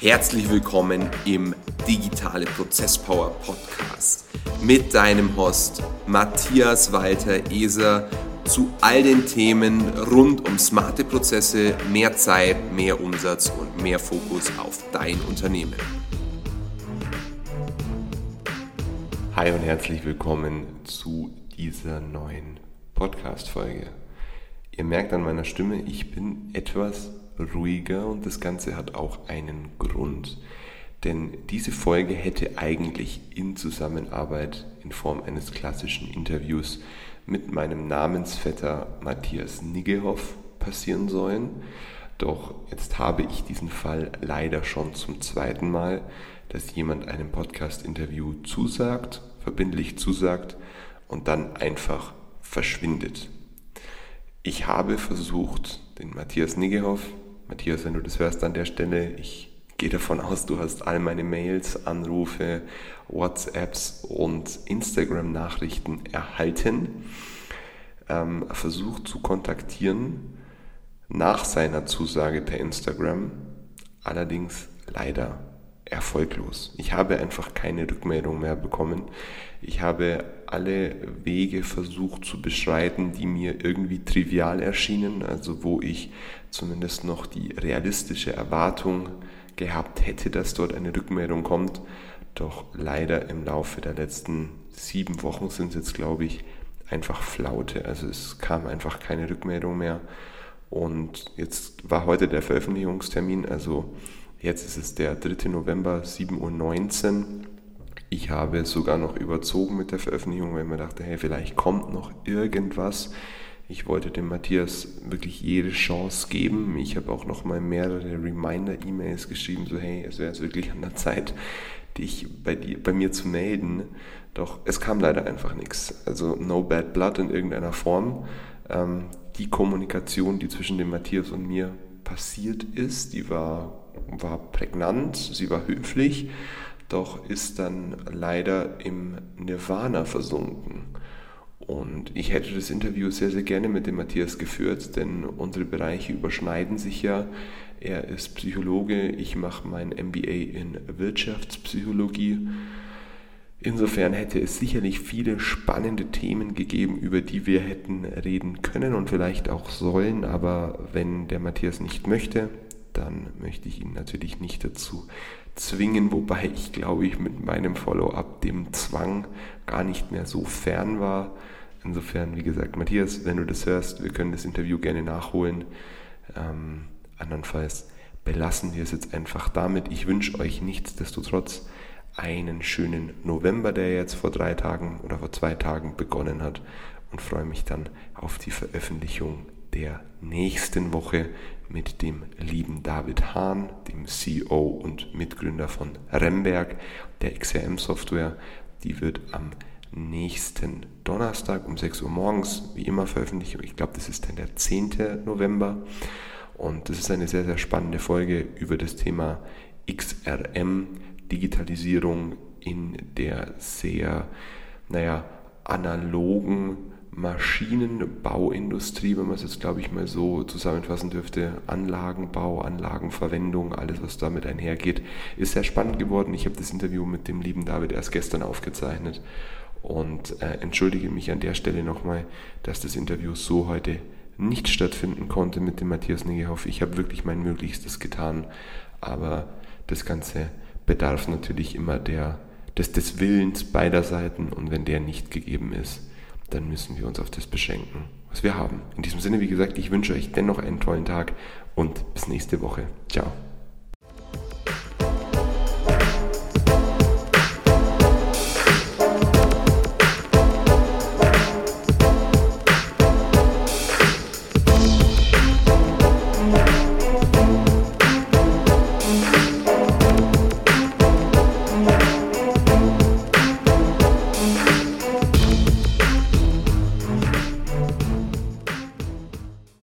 Herzlich willkommen im Digitale Prozesspower Podcast mit deinem Host Matthias Walter Eser zu all den Themen rund um smarte Prozesse, mehr Zeit, mehr Umsatz und mehr Fokus auf dein Unternehmen. Hi und herzlich willkommen zu dieser neuen Podcast-Folge. Ihr merkt an meiner Stimme, ich bin etwas ruhiger und das Ganze hat auch einen Grund. Denn diese Folge hätte eigentlich in Zusammenarbeit in Form eines klassischen Interviews mit meinem Namensvetter Matthias Niggehoff passieren sollen. Doch jetzt habe ich diesen Fall leider schon zum zweiten Mal, dass jemand einem Podcast-Interview zusagt, verbindlich zusagt und dann einfach verschwindet. Ich habe versucht, den Matthias Niggehoff Matthias, wenn du das hörst an der Stelle, ich gehe davon aus, du hast all meine Mails, Anrufe, WhatsApps und Instagram-Nachrichten erhalten. Ähm, versucht zu kontaktieren nach seiner Zusage per Instagram, allerdings leider erfolglos. Ich habe einfach keine Rückmeldung mehr bekommen. Ich habe alle Wege versucht zu beschreiten, die mir irgendwie trivial erschienen, also wo ich zumindest noch die realistische Erwartung gehabt hätte, dass dort eine Rückmeldung kommt. Doch leider im Laufe der letzten sieben Wochen sind es jetzt, glaube ich, einfach Flaute. Also es kam einfach keine Rückmeldung mehr. Und jetzt war heute der Veröffentlichungstermin, also jetzt ist es der 3. November, 7.19 Uhr. Ich habe sogar noch überzogen mit der Veröffentlichung, weil ich mir dachte, hey, vielleicht kommt noch irgendwas. Ich wollte dem Matthias wirklich jede Chance geben. Ich habe auch noch mal mehrere Reminder-E-Mails geschrieben, so hey, es wäre jetzt wirklich an der Zeit, dich bei, dir, bei mir zu melden. Doch es kam leider einfach nichts. Also no bad blood in irgendeiner Form. Ähm, die Kommunikation, die zwischen dem Matthias und mir passiert ist, die war, war prägnant, sie war höflich, doch ist dann leider im Nirvana versunken. Und ich hätte das Interview sehr, sehr gerne mit dem Matthias geführt, denn unsere Bereiche überschneiden sich ja. Er ist Psychologe, ich mache mein MBA in Wirtschaftspsychologie. Insofern hätte es sicherlich viele spannende Themen gegeben, über die wir hätten reden können und vielleicht auch sollen, aber wenn der Matthias nicht möchte, dann möchte ich ihn natürlich nicht dazu zwingen, wobei ich glaube ich mit meinem Follow-up dem Zwang gar nicht mehr so fern war. Insofern, wie gesagt, Matthias, wenn du das hörst, wir können das Interview gerne nachholen. Ähm, andernfalls belassen wir es jetzt einfach damit. Ich wünsche euch nichtsdestotrotz einen schönen November, der jetzt vor drei Tagen oder vor zwei Tagen begonnen hat und freue mich dann auf die Veröffentlichung der nächsten Woche mit dem lieben David Hahn, dem CEO und Mitgründer von Remberg, der XRM-Software. Die wird am nächsten Donnerstag um 6 Uhr morgens, wie immer, veröffentlicht. Ich glaube, das ist dann der 10. November. Und das ist eine sehr, sehr spannende Folge über das Thema XRM, Digitalisierung in der sehr, naja, analogen Maschinenbauindustrie, wenn man es jetzt, glaube ich, mal so zusammenfassen dürfte, Anlagenbau, Anlagenverwendung, alles, was damit einhergeht, ist sehr spannend geworden. Ich habe das Interview mit dem lieben David erst gestern aufgezeichnet und äh, entschuldige mich an der Stelle nochmal, dass das Interview so heute nicht stattfinden konnte mit dem Matthias Negehoff. Ich habe wirklich mein Möglichstes getan, aber das Ganze bedarf natürlich immer der, des, des Willens beider Seiten und wenn der nicht gegeben ist, dann müssen wir uns auf das beschränken, was wir haben. In diesem Sinne, wie gesagt, ich wünsche euch dennoch einen tollen Tag und bis nächste Woche. Ciao.